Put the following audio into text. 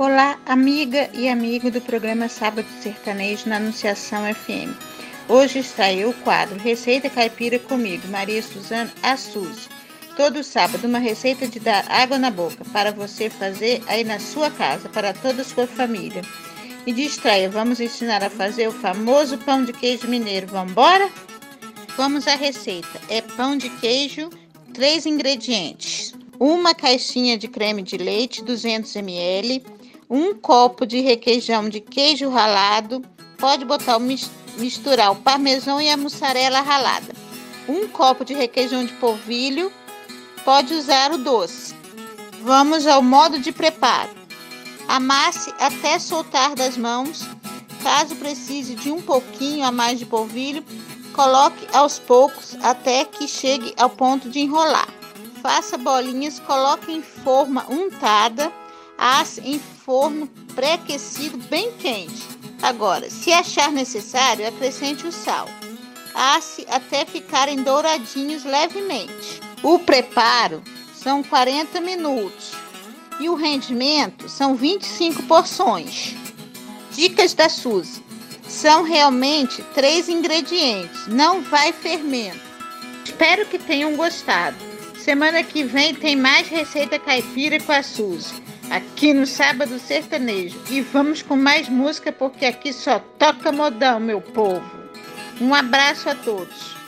Olá, amiga e amigo do programa Sábado Sertanejo na Anunciação FM. Hoje estreia o quadro Receita Caipira comigo, Maria Suzana Assus. Todo sábado, uma receita de dar água na boca para você fazer aí na sua casa, para toda a sua família. E de estreia, vamos ensinar a fazer o famoso pão de queijo mineiro. Vamos embora? Vamos à receita. É pão de queijo, três ingredientes. Uma caixinha de creme de leite, 200 ml, um copo de requeijão de queijo ralado, pode botar misturar o parmesão e a mussarela ralada. Um copo de requeijão de polvilho, pode usar o doce. Vamos ao modo de preparo. Amasse até soltar das mãos. Caso precise de um pouquinho a mais de polvilho, coloque aos poucos até que chegue ao ponto de enrolar. Faça bolinhas, coloque em forma untada asse em forno pré-aquecido bem quente. Agora, se achar necessário, acrescente o sal. Asse até ficarem douradinhos levemente. O preparo são 40 minutos e o rendimento são 25 porções. Dicas da Suzy. São realmente três ingredientes, não vai fermento. Espero que tenham gostado. Semana que vem tem mais receita caipira com a Suzy aqui no Sábado Sertanejo. E vamos com mais música porque aqui só toca modão, meu povo. Um abraço a todos.